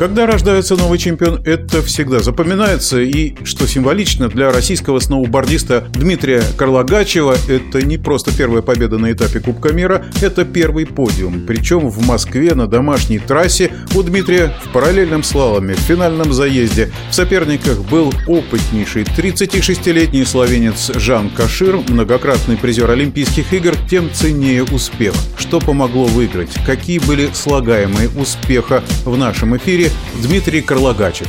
Когда рождается новый чемпион, это всегда запоминается. И, что символично, для российского сноубордиста Дмитрия Карлагачева это не просто первая победа на этапе Кубка мира, это первый подиум. Причем в Москве на домашней трассе у Дмитрия в параллельном слаломе, в финальном заезде. В соперниках был опытнейший 36-летний словенец Жан Кашир, многократный призер Олимпийских игр, тем ценнее успех. Что помогло выиграть? Какие были слагаемые успеха в нашем эфире? Дмитрий Карлагачев.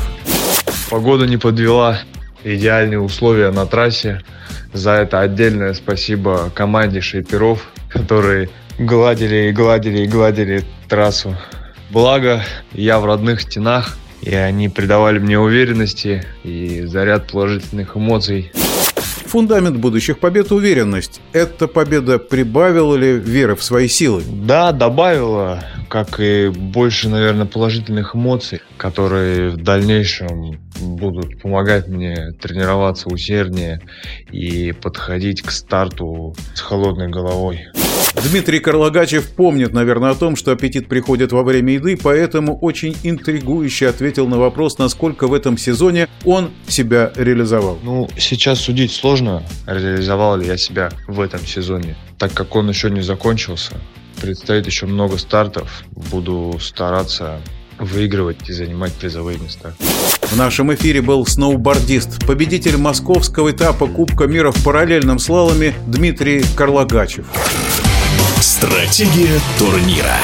Погода не подвела, идеальные условия на трассе. За это отдельное спасибо команде шейперов, которые гладили и гладили и гладили трассу. Благо, я в родных стенах, и они придавали мне уверенности и заряд положительных эмоций. Фундамент будущих побед – уверенность. Эта победа прибавила ли веры в свои силы? Да, добавила, как и больше, наверное, положительных эмоций, которые в дальнейшем будут помогать мне тренироваться усерднее и подходить к старту с холодной головой. Дмитрий Карлагачев помнит, наверное, о том, что аппетит приходит во время еды, поэтому очень интригующе ответил на вопрос, насколько в этом сезоне он себя реализовал. Ну, сейчас судить сложно, реализовал ли я себя в этом сезоне, так как он еще не закончился. Предстоит еще много стартов. Буду стараться выигрывать и занимать призовые места. В нашем эфире был сноубордист, победитель московского этапа Кубка мира в параллельном слаломе Дмитрий Карлагачев. Стратегия турнира.